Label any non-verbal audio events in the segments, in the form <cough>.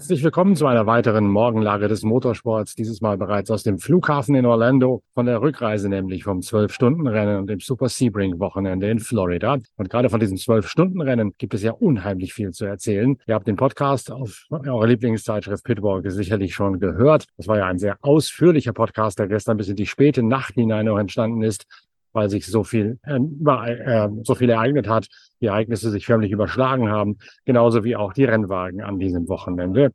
Herzlich willkommen zu einer weiteren Morgenlage des Motorsports, dieses Mal bereits aus dem Flughafen in Orlando, von der Rückreise nämlich vom 12-Stunden-Rennen und dem Super Sebring-Wochenende in Florida. Und gerade von diesem 12-Stunden-Rennen gibt es ja unheimlich viel zu erzählen. Ihr habt den Podcast auf eurer Lieblingszeitschrift Pitwalk sicherlich schon gehört. Das war ja ein sehr ausführlicher Podcast, der gestern bis in die späte Nacht hinein noch entstanden ist weil sich so viel, äh, so viel ereignet hat, die Ereignisse sich förmlich überschlagen haben, genauso wie auch die Rennwagen an diesem Wochenende.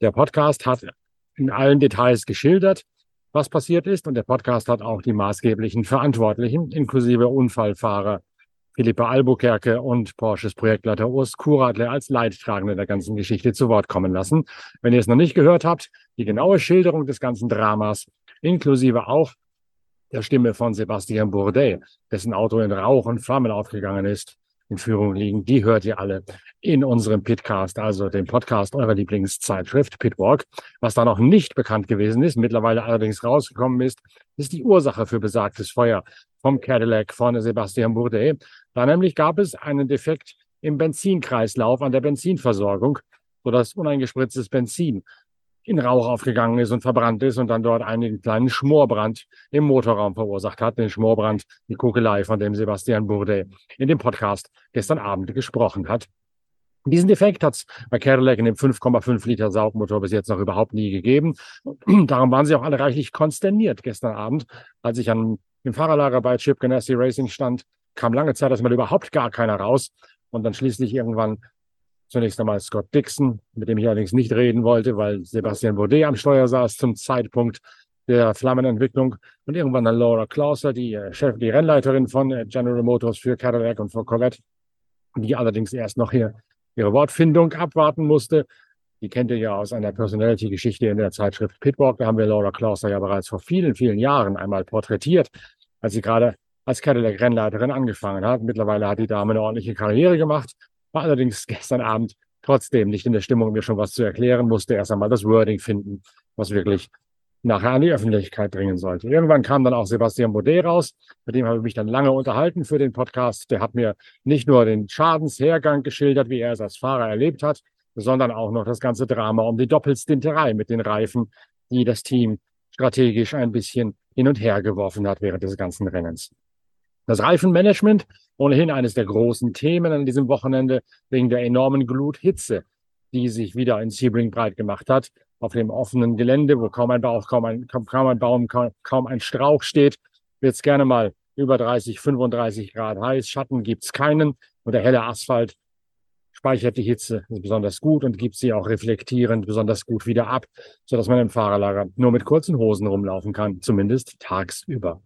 Der Podcast hat in allen Details geschildert, was passiert ist, und der Podcast hat auch die maßgeblichen Verantwortlichen, inklusive Unfallfahrer Philippe Albuquerque und Porsches Projektleiter Urs Kuradle als Leidtragende der ganzen Geschichte zu Wort kommen lassen. Wenn ihr es noch nicht gehört habt, die genaue Schilderung des ganzen Dramas, inklusive auch der Stimme von Sebastian Bourdais, dessen Auto in Rauch und Flammen aufgegangen ist, in Führung liegen. Die hört ihr alle in unserem Pitcast, also dem Podcast eurer Lieblingszeitschrift Pitwalk. Was da noch nicht bekannt gewesen ist, mittlerweile allerdings rausgekommen ist, ist die Ursache für besagtes Feuer vom Cadillac von Sebastian Bourdais. Da nämlich gab es einen Defekt im Benzinkreislauf an der Benzinversorgung, sodass uneingespritztes Benzin in Rauch aufgegangen ist und verbrannt ist und dann dort einen kleinen Schmorbrand im Motorraum verursacht hat. Den Schmorbrand, die Kugelei, von dem Sebastian Bourdais in dem Podcast gestern Abend gesprochen hat. Diesen Defekt hat es bei Cadillac in dem 5,5 Liter Saugmotor bis jetzt noch überhaupt nie gegeben. <clears throat> Darum waren sie auch alle reichlich konsterniert gestern Abend, als ich an dem Fahrerlager bei Chip Ganassi Racing stand. Kam lange Zeit, dass mal überhaupt gar keiner raus. Und dann schließlich irgendwann Zunächst einmal Scott Dixon, mit dem ich allerdings nicht reden wollte, weil Sebastian Baudet am Steuer saß zum Zeitpunkt der Flammenentwicklung. Und irgendwann dann Laura Clauser, die äh, Chef, die Rennleiterin von äh, General Motors für Cadillac und für Corvette, die allerdings erst noch hier ihre Wortfindung abwarten musste. Die kennt ihr ja aus einer Personality-Geschichte in der Zeitschrift Pitwalk. Da haben wir Laura Clauser ja bereits vor vielen, vielen Jahren einmal porträtiert, als sie gerade als Cadillac-Rennleiterin angefangen hat. Mittlerweile hat die Dame eine ordentliche Karriere gemacht war allerdings gestern Abend trotzdem nicht in der Stimmung, mir schon was zu erklären, musste erst einmal das Wording finden, was wirklich nachher an die Öffentlichkeit dringen sollte. Irgendwann kam dann auch Sebastian Baudet raus, mit dem habe ich mich dann lange unterhalten für den Podcast. Der hat mir nicht nur den Schadenshergang geschildert, wie er es als Fahrer erlebt hat, sondern auch noch das ganze Drama um die Doppelstinterei mit den Reifen, die das Team strategisch ein bisschen hin und her geworfen hat während des ganzen Rennens. Das Reifenmanagement, ohnehin eines der großen Themen an diesem Wochenende, wegen der enormen Gluthitze, die sich wieder in Sebring breit gemacht hat, auf dem offenen Gelände, wo kaum ein Bauch, kaum ein, kaum, ein Baum, kaum, kaum ein Strauch steht, wird es gerne mal über 30, 35 Grad heiß. Schatten gibt es keinen und der helle Asphalt speichert die Hitze besonders gut und gibt sie auch reflektierend besonders gut wieder ab, sodass man im Fahrerlager nur mit kurzen Hosen rumlaufen kann, zumindest tagsüber.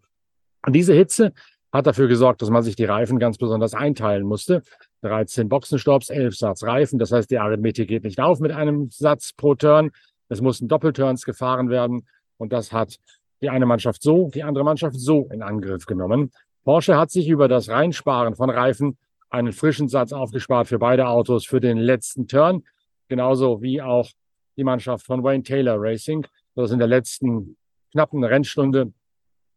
Und diese Hitze hat dafür gesorgt, dass man sich die Reifen ganz besonders einteilen musste. 13 Boxenstopps, 11 Satz Reifen. Das heißt, die Arithmetik geht nicht auf mit einem Satz pro Turn. Es mussten Doppelturns gefahren werden. Und das hat die eine Mannschaft so, die andere Mannschaft so in Angriff genommen. Porsche hat sich über das Reinsparen von Reifen einen frischen Satz aufgespart für beide Autos für den letzten Turn. Genauso wie auch die Mannschaft von Wayne Taylor Racing, das in der letzten knappen Rennstunde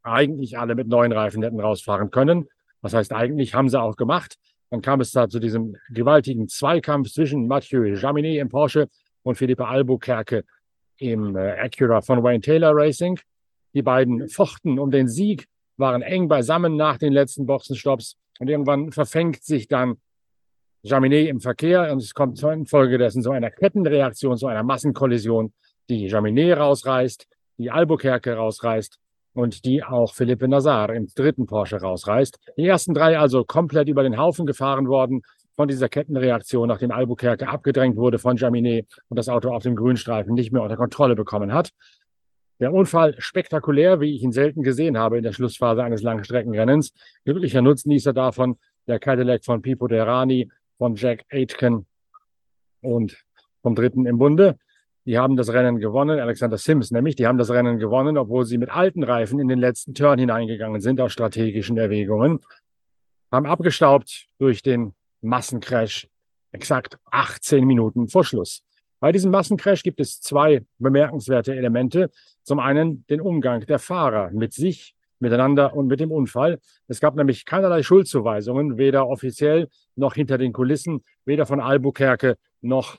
eigentlich alle mit neuen Reifen hätten rausfahren können. Das heißt, eigentlich haben sie auch gemacht. Dann kam es da zu diesem gewaltigen Zweikampf zwischen Mathieu Jaminet im Porsche und Philippe Albuquerque im äh, Acura von Wayne Taylor Racing. Die beiden fochten um den Sieg, waren eng beisammen nach den letzten Boxenstopps und irgendwann verfängt sich dann Jaminet im Verkehr und es kommt infolgedessen zu einer Kettenreaktion, zu einer Massenkollision, die Jaminet rausreißt, die Albuquerque rausreißt und die auch Philippe Nazar im dritten Porsche rausreißt. Die ersten drei also komplett über den Haufen gefahren worden von dieser Kettenreaktion, nachdem Albuquerque abgedrängt wurde von Jaminet und das Auto auf dem Grünstreifen nicht mehr unter Kontrolle bekommen hat. Der Unfall spektakulär, wie ich ihn selten gesehen habe in der Schlussphase eines Langstreckenrennens. Glücklicher Nutznießer davon der Cadillac von Pipo Derani, von Jack Aitken und vom Dritten im Bunde. Die haben das Rennen gewonnen, Alexander Sims nämlich, die haben das Rennen gewonnen, obwohl sie mit alten Reifen in den letzten Turn hineingegangen sind aus strategischen Erwägungen, haben abgestaubt durch den Massencrash exakt 18 Minuten vor Schluss. Bei diesem Massencrash gibt es zwei bemerkenswerte Elemente. Zum einen den Umgang der Fahrer mit sich, miteinander und mit dem Unfall. Es gab nämlich keinerlei Schuldzuweisungen, weder offiziell noch hinter den Kulissen, weder von Albuquerque noch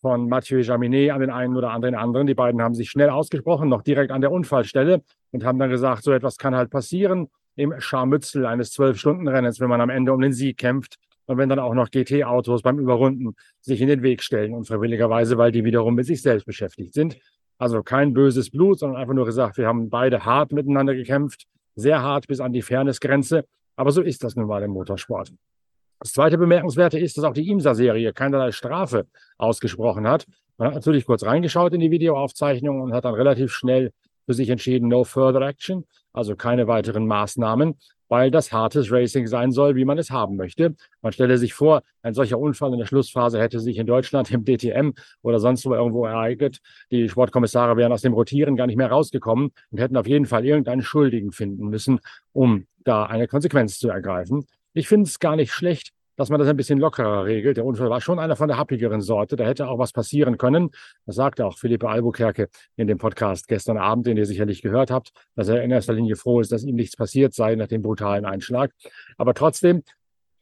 von Mathieu Jaminet an den einen oder anderen anderen. Die beiden haben sich schnell ausgesprochen, noch direkt an der Unfallstelle und haben dann gesagt, so etwas kann halt passieren im Scharmützel eines Zwölf-Stunden-Rennens, wenn man am Ende um den Sieg kämpft und wenn dann auch noch GT-Autos beim Überrunden sich in den Weg stellen, unfreiwilligerweise, weil die wiederum mit sich selbst beschäftigt sind. Also kein böses Blut, sondern einfach nur gesagt, wir haben beide hart miteinander gekämpft, sehr hart bis an die Fairnessgrenze. Aber so ist das nun mal im Motorsport. Das zweite Bemerkenswerte ist, dass auch die IMSA-Serie keinerlei Strafe ausgesprochen hat. Man hat natürlich kurz reingeschaut in die Videoaufzeichnung und hat dann relativ schnell für sich entschieden, no further action, also keine weiteren Maßnahmen, weil das hartes Racing sein soll, wie man es haben möchte. Man stelle sich vor, ein solcher Unfall in der Schlussphase hätte sich in Deutschland im DTM oder sonst wo irgendwo ereignet. Die Sportkommissare wären aus dem Rotieren gar nicht mehr rausgekommen und hätten auf jeden Fall irgendeinen Schuldigen finden müssen, um da eine Konsequenz zu ergreifen. Ich finde es gar nicht schlecht, dass man das ein bisschen lockerer regelt. Der Unfall war schon einer von der happigeren Sorte. Da hätte auch was passieren können. Das sagte auch Philippe Albuquerque in dem Podcast gestern Abend, den ihr sicherlich gehört habt, dass er in erster Linie froh ist, dass ihm nichts passiert sei nach dem brutalen Einschlag. Aber trotzdem,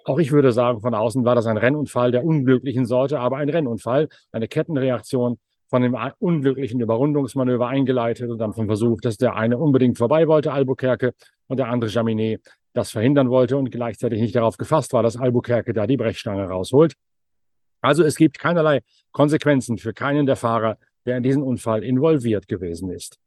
auch ich würde sagen, von außen war das ein Rennunfall der unglücklichen Sorte, aber ein Rennunfall, eine Kettenreaktion von dem unglücklichen Überrundungsmanöver eingeleitet und dann vom Versuch, dass der eine unbedingt vorbei wollte, Albuquerque, und der andere Jaminet das verhindern wollte und gleichzeitig nicht darauf gefasst war, dass Albuquerque da die Brechstange rausholt. Also es gibt keinerlei Konsequenzen für keinen der Fahrer, der in diesen Unfall involviert gewesen ist.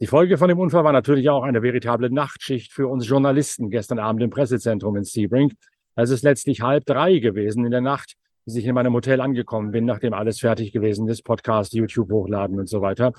Die Folge von dem Unfall war natürlich auch eine veritable Nachtschicht für uns Journalisten gestern Abend im Pressezentrum in Sebring. Es ist letztlich halb drei gewesen in der Nacht, bis ich in meinem Hotel angekommen bin, nachdem alles fertig gewesen ist, Podcast, YouTube hochladen und so weiter.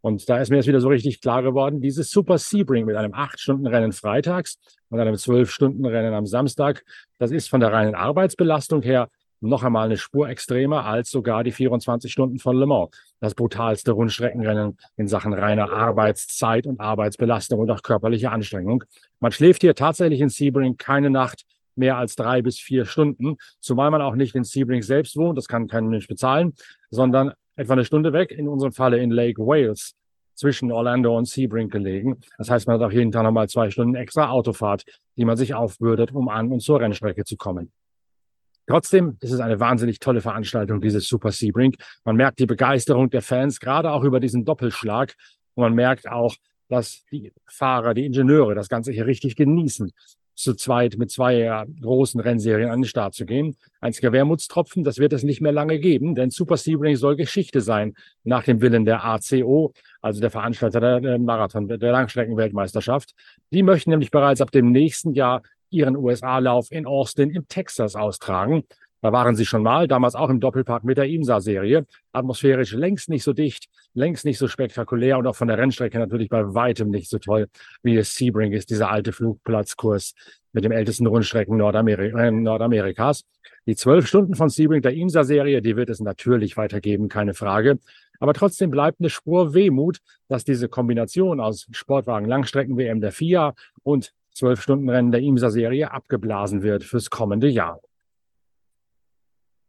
Und da ist mir jetzt wieder so richtig klar geworden, dieses Super Sebring mit einem 8-Stunden-Rennen freitags und einem 12-Stunden-Rennen am Samstag, das ist von der reinen Arbeitsbelastung her noch einmal eine Spur extremer als sogar die 24 Stunden von Le Mans. Das brutalste Rundstreckenrennen in Sachen reiner Arbeitszeit und Arbeitsbelastung und auch körperliche Anstrengung. Man schläft hier tatsächlich in Sebring keine Nacht mehr als drei bis vier Stunden, zumal man auch nicht in Sebring selbst wohnt, das kann kein Mensch bezahlen, sondern etwa eine Stunde weg, in unserem Falle in Lake Wales, zwischen Orlando und Sebring gelegen. Das heißt, man hat auch jeden Tag nochmal zwei Stunden extra Autofahrt, die man sich aufbürdet, um an und zur Rennstrecke zu kommen. Trotzdem ist es eine wahnsinnig tolle Veranstaltung, dieses Super Sebring. Man merkt die Begeisterung der Fans, gerade auch über diesen Doppelschlag. Und man merkt auch, dass die Fahrer, die Ingenieure das Ganze hier richtig genießen zu zweit mit zwei großen Rennserien an den Start zu gehen. Einziger Wermutstropfen, das wird es nicht mehr lange geben, denn Super Sebring soll Geschichte sein nach dem Willen der ACO, also der Veranstalter der Marathon, der Langstreckenweltmeisterschaft. Die möchten nämlich bereits ab dem nächsten Jahr ihren USA-Lauf in Austin in Texas austragen. Da waren sie schon mal, damals auch im Doppelpark mit der IMSA-Serie. Atmosphärisch längst nicht so dicht, längst nicht so spektakulär und auch von der Rennstrecke natürlich bei weitem nicht so toll, wie es Sebring ist, dieser alte Flugplatzkurs mit dem ältesten Rundstrecken Nordamer äh, Nordamerikas. Die zwölf Stunden von Sebring der IMSA-Serie, die wird es natürlich weitergeben, keine Frage. Aber trotzdem bleibt eine Spur Wehmut, dass diese Kombination aus Sportwagen Langstrecken-WM der FIA und zwölf Stunden Rennen der IMSA-Serie abgeblasen wird fürs kommende Jahr.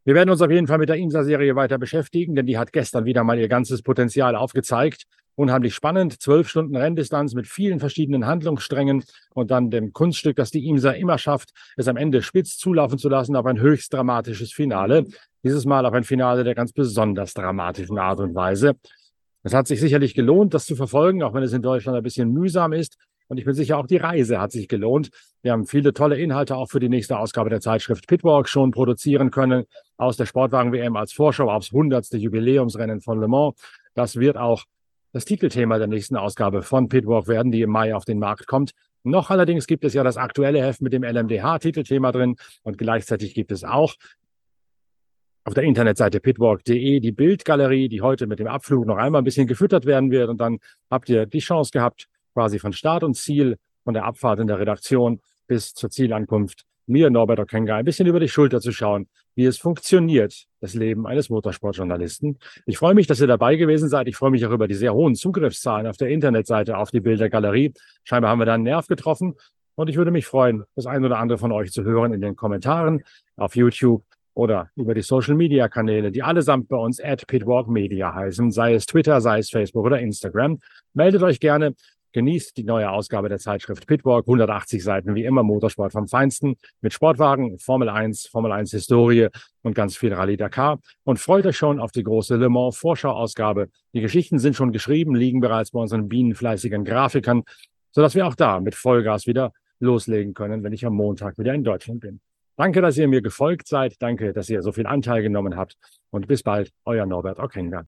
Wir werden uns auf jeden Fall mit der IMSA-Serie weiter beschäftigen, denn die hat gestern wieder mal ihr ganzes Potenzial aufgezeigt. Unheimlich spannend, zwölf Stunden Renndistanz mit vielen verschiedenen Handlungssträngen und dann dem Kunststück, das die IMSA immer schafft, es am Ende spitz zulaufen zu lassen auf ein höchst dramatisches Finale. Dieses Mal auf ein Finale der ganz besonders dramatischen Art und Weise. Es hat sich sicherlich gelohnt, das zu verfolgen, auch wenn es in Deutschland ein bisschen mühsam ist. Und ich bin sicher, auch die Reise hat sich gelohnt. Wir haben viele tolle Inhalte auch für die nächste Ausgabe der Zeitschrift Pitwalk schon produzieren können aus der Sportwagen-WM als Vorschau aufs 100. Jubiläumsrennen von Le Mans. Das wird auch das Titelthema der nächsten Ausgabe von Pitwalk werden, die im Mai auf den Markt kommt. Noch allerdings gibt es ja das aktuelle Heft mit dem LMDH-Titelthema drin und gleichzeitig gibt es auch auf der Internetseite pitwalk.de die Bildgalerie, die heute mit dem Abflug noch einmal ein bisschen gefüttert werden wird. Und dann habt ihr die Chance gehabt, quasi von Start und Ziel, von der Abfahrt in der Redaktion bis zur Zielankunft, mir, Norbert Okenga, ein bisschen über die Schulter zu schauen, wie es funktioniert, das Leben eines Motorsportjournalisten. Ich freue mich, dass ihr dabei gewesen seid. Ich freue mich auch über die sehr hohen Zugriffszahlen auf der Internetseite auf die Bildergalerie. Scheinbar haben wir da einen Nerv getroffen. Und ich würde mich freuen, das ein oder andere von euch zu hören in den Kommentaren auf YouTube oder über die Social Media Kanäle, die allesamt bei uns at Pitwalk Media heißen, sei es Twitter, sei es Facebook oder Instagram. Meldet euch gerne Genießt die neue Ausgabe der Zeitschrift Pitwalk, 180 Seiten wie immer Motorsport vom Feinsten mit Sportwagen, Formel 1, Formel 1 Historie und ganz viel Rallye Dakar und freut euch schon auf die große Le Mans Vorschauausgabe. Die Geschichten sind schon geschrieben, liegen bereits bei unseren bienenfleißigen Grafikern, sodass wir auch da mit Vollgas wieder loslegen können, wenn ich am Montag wieder in Deutschland bin. Danke, dass ihr mir gefolgt seid. Danke, dass ihr so viel Anteil genommen habt. Und bis bald, euer Norbert Okenga.